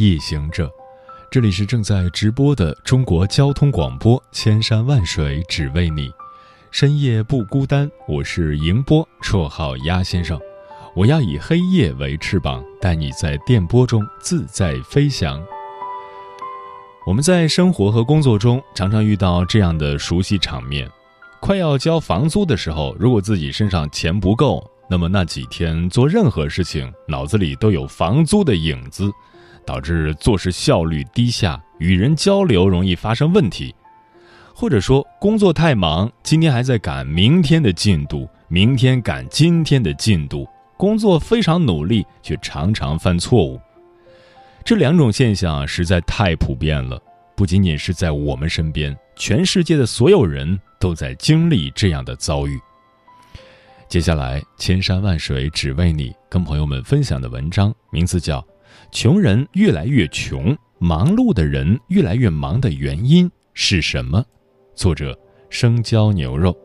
夜行者，这里是正在直播的中国交通广播，千山万水只为你，深夜不孤单。我是迎波，绰号鸭先生。我要以黑夜为翅膀，带你在电波中自在飞翔。我们在生活和工作中常常遇到这样的熟悉场面：快要交房租的时候，如果自己身上钱不够。那么那几天做任何事情，脑子里都有房租的影子，导致做事效率低下，与人交流容易发生问题。或者说工作太忙，今天还在赶明天的进度，明天赶今天的进度，工作非常努力，却常常犯错误。这两种现象实在太普遍了，不仅仅是在我们身边，全世界的所有人都在经历这样的遭遇。接下来，千山万水只为你，跟朋友们分享的文章名字叫《穷人越来越穷，忙碌的人越来越忙的原因是什么》，作者生椒牛肉。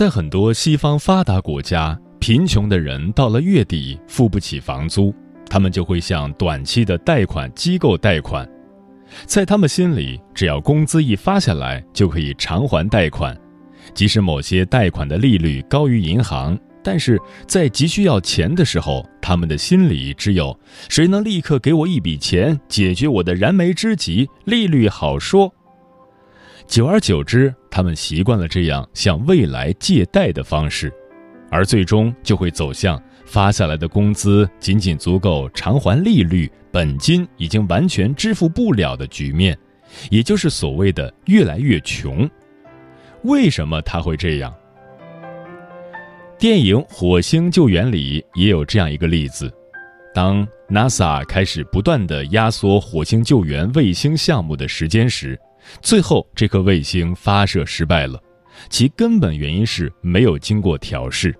在很多西方发达国家，贫穷的人到了月底付不起房租，他们就会向短期的贷款机构贷款。在他们心里，只要工资一发下来，就可以偿还贷款。即使某些贷款的利率高于银行，但是在急需要钱的时候，他们的心里只有谁能立刻给我一笔钱，解决我的燃眉之急，利率好说。久而久之，他们习惯了这样向未来借贷的方式，而最终就会走向发下来的工资仅仅足够偿还利率，本金已经完全支付不了的局面，也就是所谓的越来越穷。为什么他会这样？电影《火星救援》里也有这样一个例子：当 NASA 开始不断的压缩火星救援卫星项目的时间时。最后，这颗卫星发射失败了，其根本原因是没有经过调试。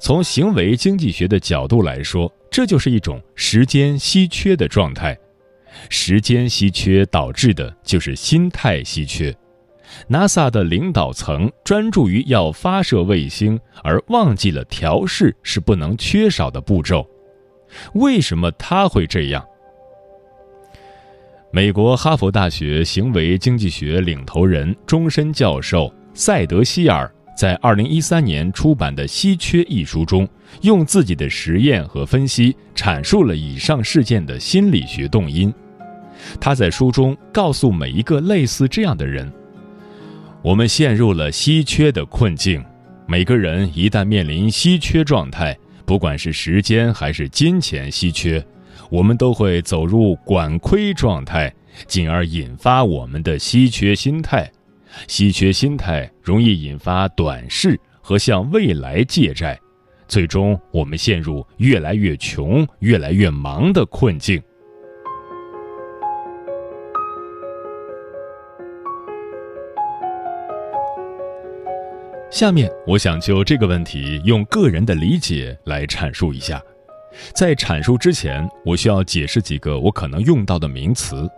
从行为经济学的角度来说，这就是一种时间稀缺的状态。时间稀缺导致的就是心态稀缺。NASA 的领导层专注于要发射卫星，而忘记了调试是不能缺少的步骤。为什么他会这样？美国哈佛大学行为经济学领头人、终身教授塞德希尔在二零一三年出版的《稀缺》一书中，用自己的实验和分析阐述了以上事件的心理学动因。他在书中告诉每一个类似这样的人：“我们陷入了稀缺的困境。每个人一旦面临稀缺状态，不管是时间还是金钱稀缺。”我们都会走入管亏状态，进而引发我们的稀缺心态。稀缺心态容易引发短视和向未来借债，最终我们陷入越来越穷、越来越忙的困境。下面，我想就这个问题用个人的理解来阐述一下。在阐述之前，我需要解释几个我可能用到的名词：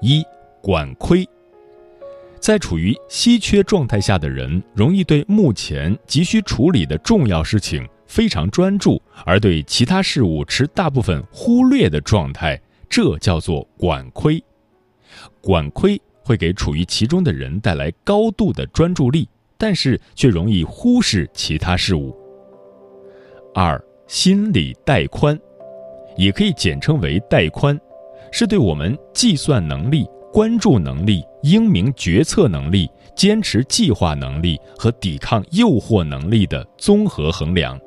一、管窥。在处于稀缺状态下的人，容易对目前急需处理的重要事情非常专注，而对其他事物持大部分忽略的状态，这叫做管窥。管窥会给处于其中的人带来高度的专注力，但是却容易忽视其他事物。二。心理带宽也可以简称为带宽是对我们计算能力关注能力英明决策能力坚持计划能力和抵抗诱惑能力的综合衡量。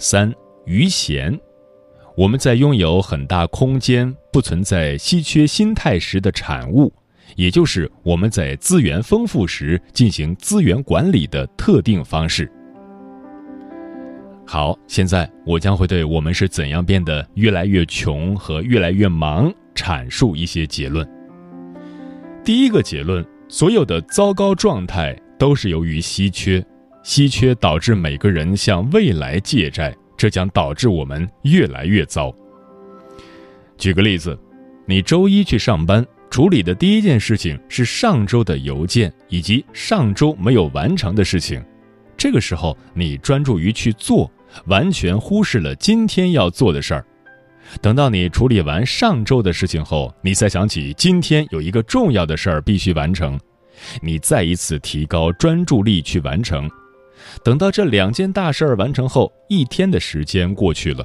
三余闲我们在拥有很大空间不存在稀缺心态时的产物也就是我们在资源丰富时进行资源管理的特定方式。好现在我将会对我们是怎样变得越来越穷和越来越忙阐述一些结论。第一个结论所有的糟糕状态都是由于稀缺。稀缺导致每个人向未来借债这将导致我们越来越糟。举个例子你周一去上班处理的第一件事情是上周的邮件以及上周没有完成的事情。这个时候你专注于去做完全忽视了今天要做的事儿。等到你处理完上周的事情后你才想起今天有一个重要的事儿必须完成。你再一次提高专注力去完成。等到这两件大事儿完成后一天的时间过去了。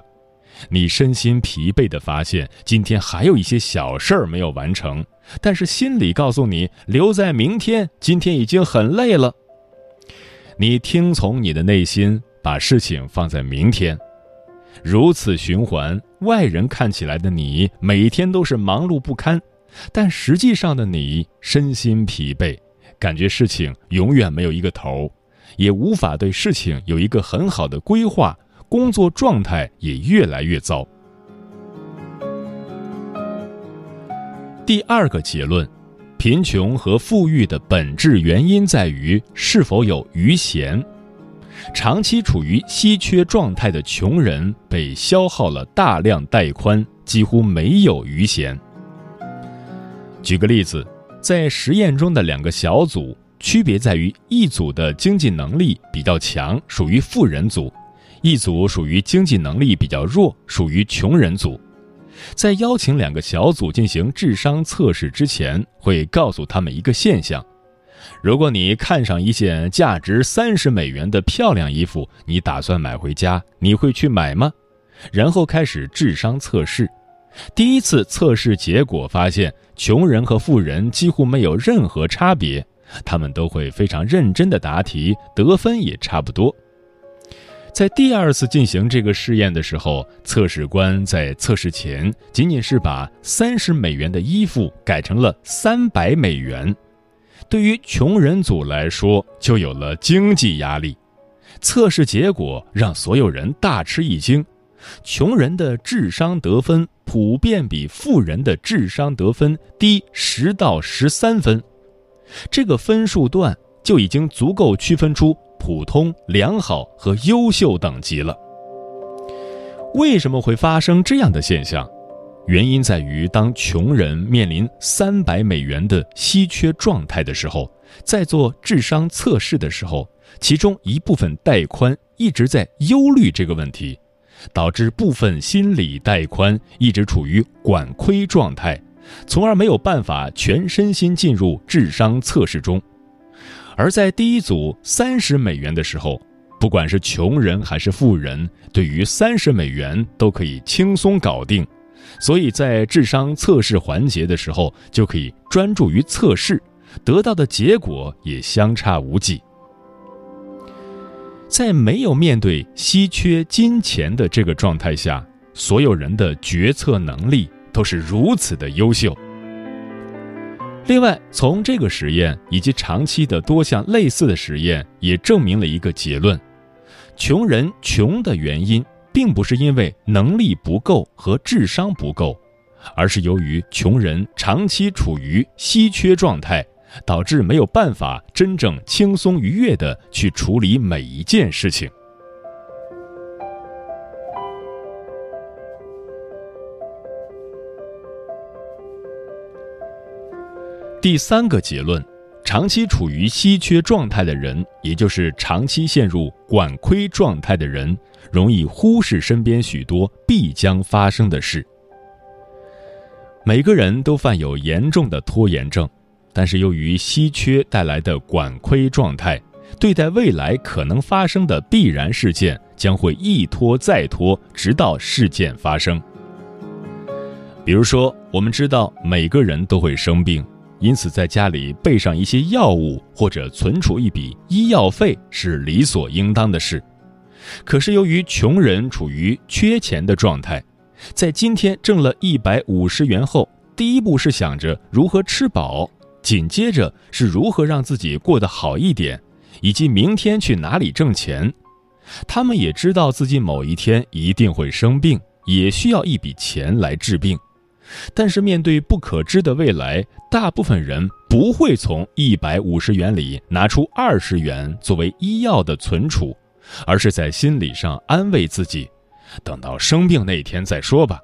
你身心疲惫地发现今天还有一些小事儿没有完成。但是心里告诉你留在明天今天已经很累了。你听从你的内心把事情放在明天，如此循环，外人看起来的你每天都是忙碌不堪，但实际上的你身心疲惫，感觉事情永远没有一个头，也无法对事情有一个很好的规划，工作状态也越来越糟。第二个结论，贫穷和富裕的本质原因在于是否有余闲。长期处于稀缺状态的穷人被消耗了大量带宽几乎没有余闲举个例子在实验中的两个小组区别在于一组的经济能力比较强属于富人组一组属于经济能力比较弱属于穷人组。在邀请两个小组进行智商测试之前会告诉他们一个现象如果你看上一件价值三十美元的漂亮衣服你打算买回家你会去买吗？然后开始智商测试。第一次测试结果发现穷人和富人几乎没有任何差别他们都会非常认真的答题得分也差不多。在第二次进行这个试验的时候测试官在测试前仅仅是把三十美元的衣服改成了三百美元。对于穷人组来说就有了经济压力。测试结果让所有人大吃一惊。穷人的智商得分普遍比富人的智商得分低十到十三分。这个分数段就已经足够区分出普通良好和优秀等级了。为什么会发生这样的现象？原因在于当穷人面临三百美元的稀缺状态的时候在做智商测试的时候其中一部分带宽一直在忧虑这个问题导致部分心理带宽一直处于管窥状态从而没有办法全身心进入智商测试中。而在第一组三十美元的时候不管是穷人还是富人对于三十美元都可以轻松搞定。所以在智商测试环节的时候就可以专注于测试得到的结果也相差无几。在没有面对稀缺金钱的这个状态下所有人的决策能力都是如此的优秀。另外从这个实验以及长期的多项类似的实验也证明了一个结论穷人穷的原因并不是因为能力不够和智商不够而是由于穷人长期处于稀缺状态导致没有办法真正轻松愉悦的去处理每一件事情。第三个结论长期处于稀缺状态的人也就是长期陷入管窥状态的人容易忽视身边许多必将发生的事。每个人都犯有严重的拖延症但是由于稀缺带来的管窥状态对待未来可能发生的必然事件将会一拖再拖直到事件发生。比如说我们知道每个人都会生病。因此在家里备上一些药物或者存储一笔医药费是理所应当的事。可是由于穷人处于缺钱的状态，在今天挣了一百五十元后，第一步是想着如何吃饱，紧接着是如何让自己过得好一点，以及明天去哪里挣钱。他们也知道自己某一天一定会生病，也需要一笔钱来治病。但是面对不可知的未来，大部分人不会从一百五十元里拿出二十元作为医药的存储，而是在心理上安慰自己，等到生病那天再说吧。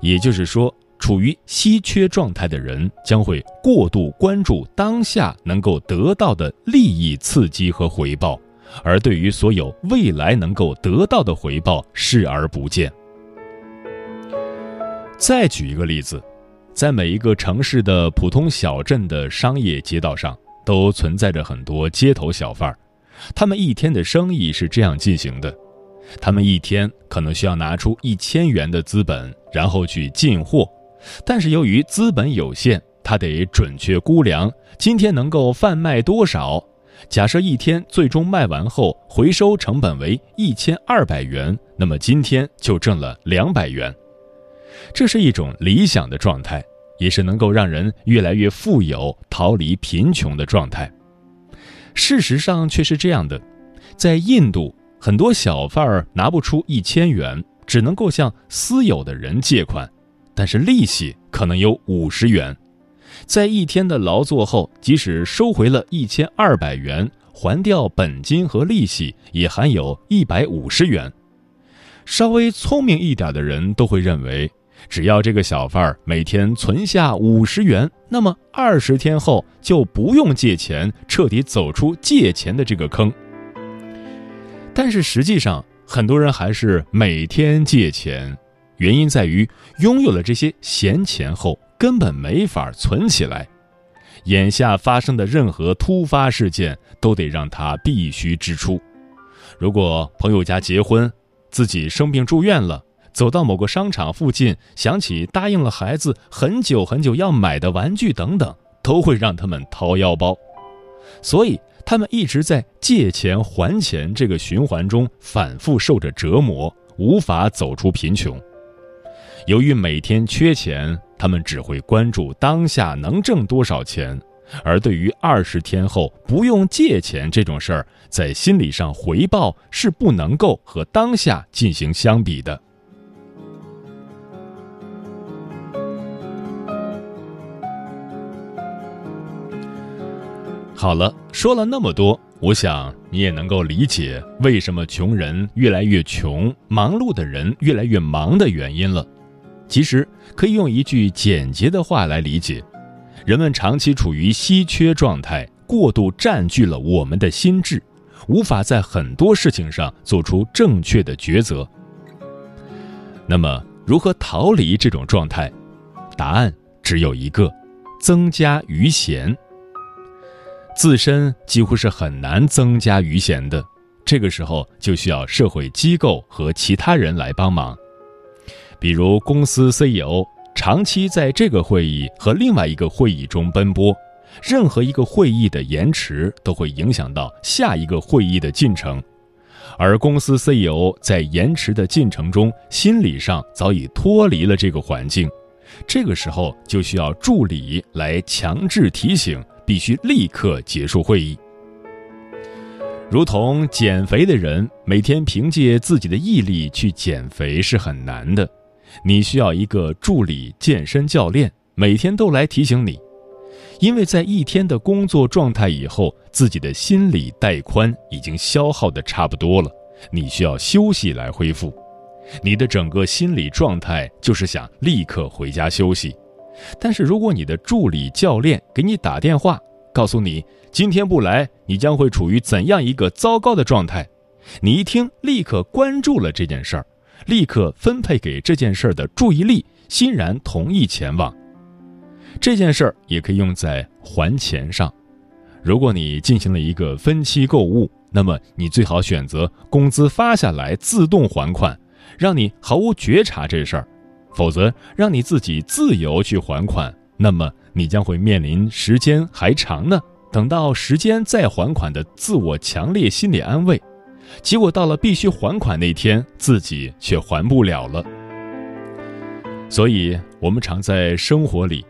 也就是说，处于稀缺状态的人将会过度关注当下能够得到的利益刺激和回报。而对于所有未来能够得到的回报视而不见。再举一个例子，在每一个城市的普通小镇的商业街道上，都存在着很多街头小贩儿。他们一天的生意是这样进行的：他们一天可能需要拿出一千元的资本，然后去进货。但是由于资本有限，他得准确估量今天能够贩卖多少。假设一天最终卖完后回收成本为一千二百元，那么今天就挣了两百元。这是一种理想的状态，也是能够让人越来越富有、逃离贫穷的状态。事实上却是这样的，在印度，很多小贩儿拿不出一千元，只能够向私有的人借款，但是利息可能有五十元。在一天的劳作后，即使收回了一千二百元，还掉本金和利息，也还有一百五十元。稍微聪明一点的人都会认为，只要这个小贩儿每天存下五十元，那么二十天后就不用借钱，彻底走出借钱的这个坑。但是实际上，很多人还是每天借钱，原因在于拥有了这些闲钱后。根本没法存起来，眼下发生的任何突发事件都得让他必须支出。如果朋友家结婚，自己生病住院了，走到某个商场附近，想起答应了孩子很久很久要买的玩具等等，都会让他们掏腰包。所以他们一直在借钱还钱这个循环中反复受着折磨，无法走出贫穷。由于每天缺钱。他们只会关注当下能挣多少钱，而对于二十天后不用借钱这种事儿，在心理上回报是不能够和当下进行相比的。好了，说了那么多，我想你也能够理解为什么穷人越来越穷，忙碌的人越来越忙的原因了。其实可以用一句简洁的话来理解：人们长期处于稀缺状态，过度占据了我们的心智，无法在很多事情上做出正确的抉择。那么，如何逃离这种状态？答案只有一个：增加余闲。自身几乎是很难增加余闲的，这个时候就需要社会机构和其他人来帮忙。比如，公司 CEO 长期在这个会议和另外一个会议中奔波，任何一个会议的延迟都会影响到下一个会议的进程，而公司 CEO 在延迟的进程中，心理上早已脱离了这个环境，这个时候就需要助理来强制提醒，必须立刻结束会议。如同减肥的人每天凭借自己的毅力去减肥是很难的。你需要一个助理健身教练，每天都来提醒你，因为在一天的工作状态以后，自己的心理带宽已经消耗的差不多了，你需要休息来恢复。你的整个心理状态就是想立刻回家休息，但是如果你的助理教练给你打电话，告诉你今天不来，你将会处于怎样一个糟糕的状态，你一听立刻关注了这件事儿。立刻分配给这件事儿的注意力，欣然同意前往。这件事儿也可以用在还钱上。如果你进行了一个分期购物，那么你最好选择工资发下来自动还款，让你毫无觉察这事儿；否则，让你自己自由去还款，那么你将会面临时间还长呢，等到时间再还款的自我强烈心理安慰，结果到了必须还款那天，自己却还不了了。所以，我们常在生活里，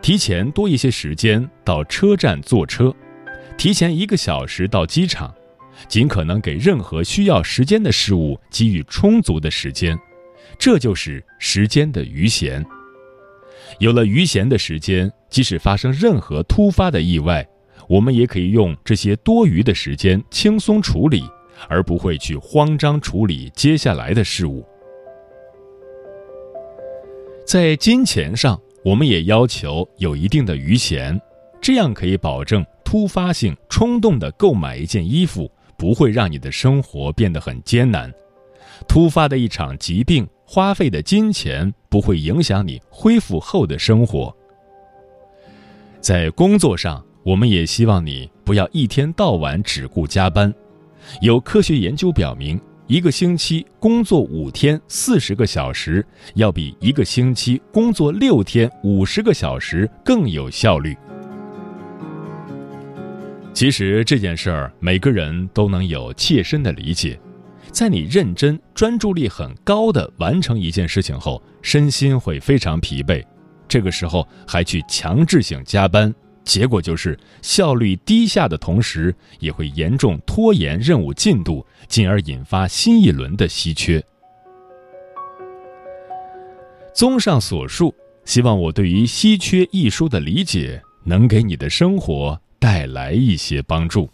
提前多一些时间到车站坐车，提前一个小时到机场，尽可能给任何需要时间的事物给予充足的时间，这就是时间的余弦。有了余弦的时间，即使发生任何突发的意外，我们也可以用这些多余的时间轻松处理，而不会去慌张处理接下来的事物。在金钱上，我们也要求有一定的余钱，这样可以保证突发性冲动的购买一件衣服不会让你的生活变得很艰难。突发的一场疾病花费的金钱不会影响你恢复后的生活。在工作上，我们也希望你不要一天到晚只顾加班。有科学研究表明。一个星期工作五天四十个小时，要比一个星期工作六天五十个小时更有效率。其实这件事儿，每个人都能有切身的理解。在你认真、专注力很高的完成一件事情后，身心会非常疲惫，这个时候还去强制性加班。结果就是效率低下的同时，也会严重拖延任务进度，进而引发新一轮的稀缺。综上所述，希望我对于《稀缺》一书的理解，能给你的生活带来一些帮助。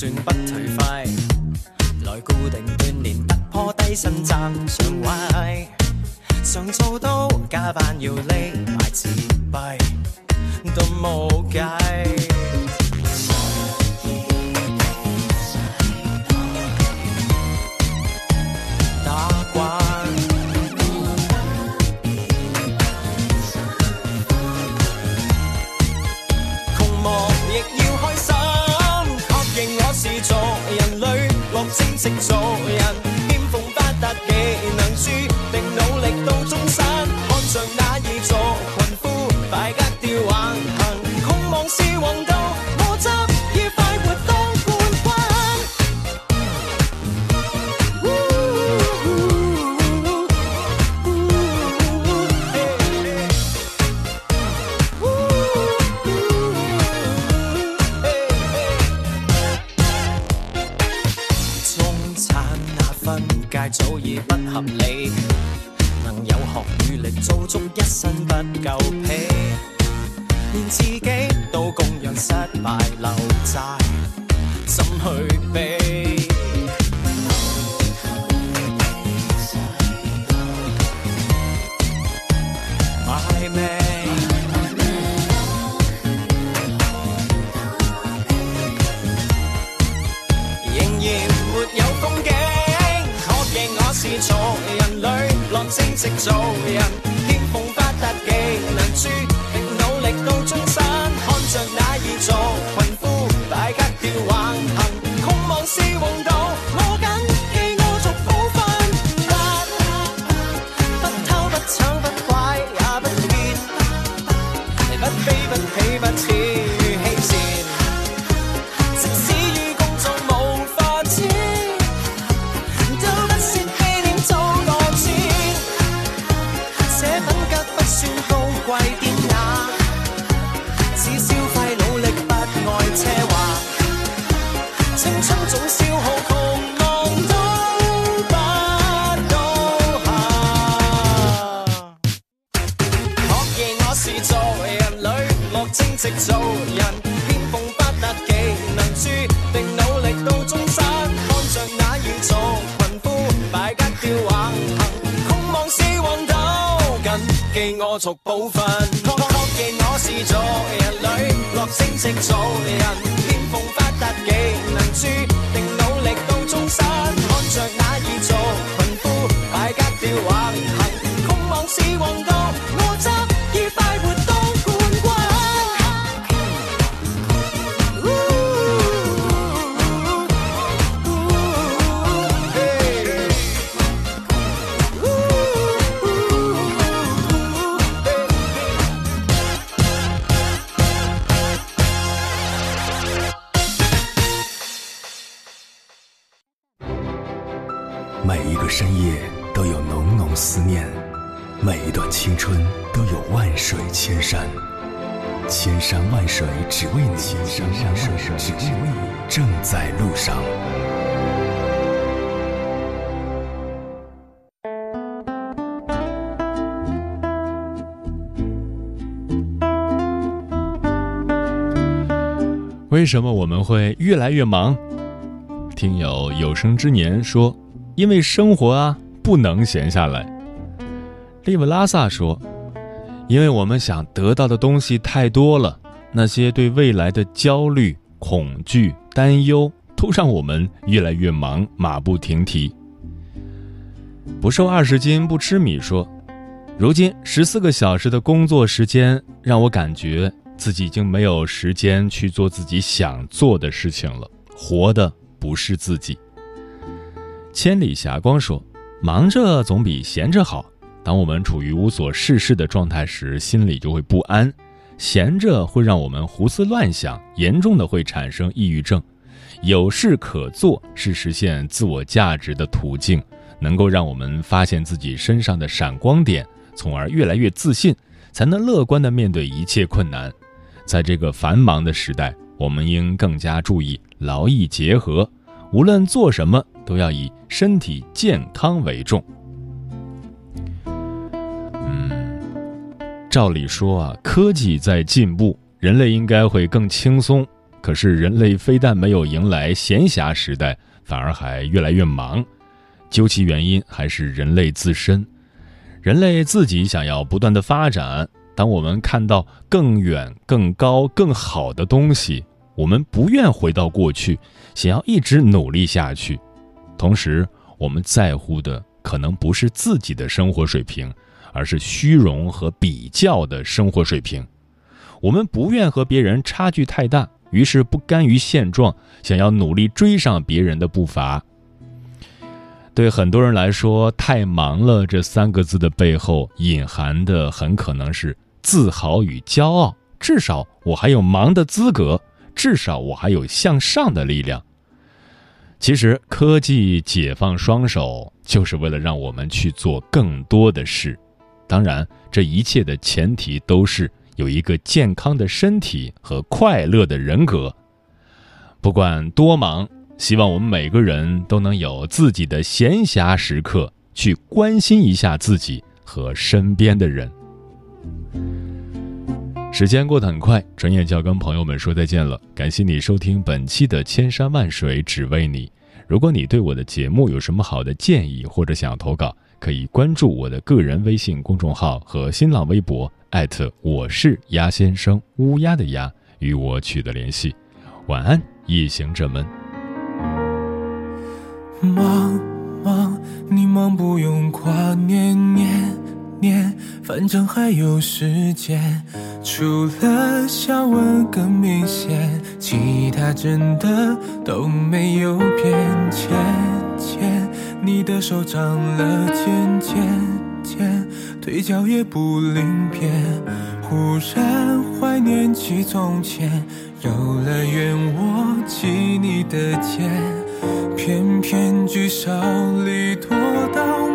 算不颓废，来固定锻炼，突破低身站上位，常做到加班要匿埋自闭，都冇计。识做早已不合理，能有学与力，做足一身不够皮，连自己都供养失败留债，怎去避？正直做做人里落星星做人，为什么我们会越来越忙？听友有生之年说，因为生活啊，不能闲下来。利布拉萨说，因为我们想得到的东西太多了，那些对未来的焦虑、恐惧、担忧，都让我们越来越忙，马不停蹄。不瘦二十斤不吃米说，如今十四个小时的工作时间，让我感觉。自己已经没有时间去做自己想做的事情了，活的不是自己。千里霞光说：“忙着总比闲着好。当我们处于无所事事的状态时，心里就会不安；闲着会让我们胡思乱想，严重的会产生抑郁症。有事可做是实现自我价值的途径，能够让我们发现自己身上的闪光点，从而越来越自信，才能乐观的面对一切困难。”在这个繁忙的时代，我们应更加注意劳逸结合，无论做什么都要以身体健康为重。嗯，照理说啊，科技在进步，人类应该会更轻松。可是人类非但没有迎来闲暇时代，反而还越来越忙。究其原因，还是人类自身。人类自己想要不断的发展。当我们看到更远、更高、更好的东西，我们不愿回到过去，想要一直努力下去。同时，我们在乎的可能不是自己的生活水平，而是虚荣和比较的生活水平。我们不愿和别人差距太大，于是不甘于现状，想要努力追上别人的步伐。对很多人来说，“太忙了”这三个字的背后隐含的很可能是。自豪与骄傲，至少我还有忙的资格，至少我还有向上的力量。其实，科技解放双手，就是为了让我们去做更多的事。当然，这一切的前提都是有一个健康的身体和快乐的人格。不管多忙，希望我们每个人都能有自己的闲暇时刻，去关心一下自己和身边的人。时间过得很快，转眼就要跟朋友们说再见了。感谢你收听本期的《千山万水只为你》。如果你对我的节目有什么好的建议，或者想要投稿，可以关注我的个人微信公众号和新浪微博，艾特我是鸭先生，乌鸦的鸭，与我取得联系。晚安，夜行者们。忙忙，你忙不用挂念念。年，反正还有时间。除了笑纹更明显，其他真的都没有变。渐渐，你的手长了茧，渐渐，腿脚也不灵便。忽然怀念起从前，游乐园握起你的肩，偏偏聚少离多到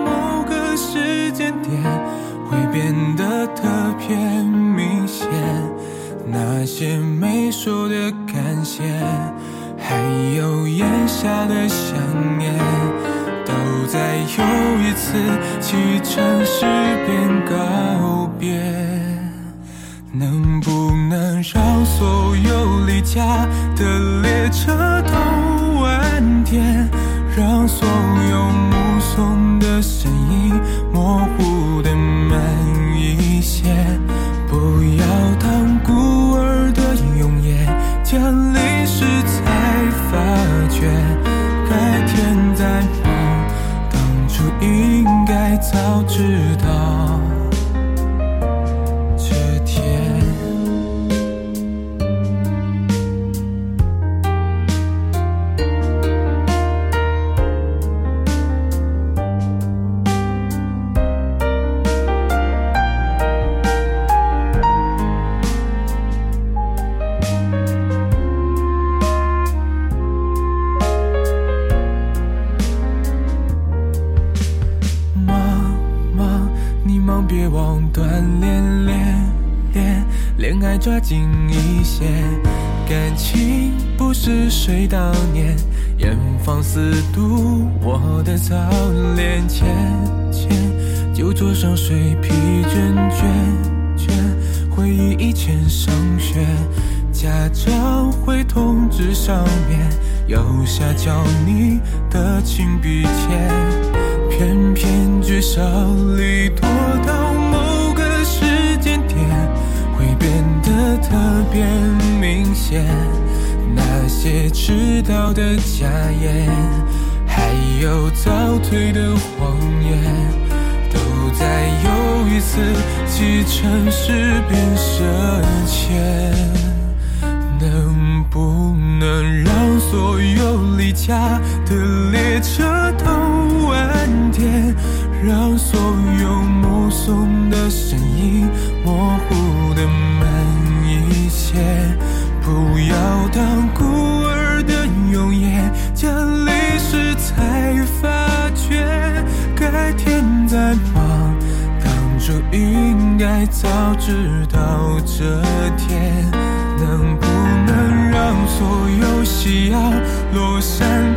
些没说的感谢，还有咽下的想念，都在又一次启程时便告别。能不能让所有离家的早知道。严防死堵我的早恋。浅浅酒桌上水疲倦倦倦，回忆以前上学，家长会通知上面右下角你的亲笔签，偏偏聚少离多到某个时间点，会变得特别明显。那些迟到的假言，还有早退的谎言，都在又一次启程时变深浅。能不能让所有离家的列车都晚点？让所有目送的身影模糊的慢一些？不要当孤儿的永夜，降临时才发觉，改天再忙，当初应该早知道这天。能不能让所有夕阳落山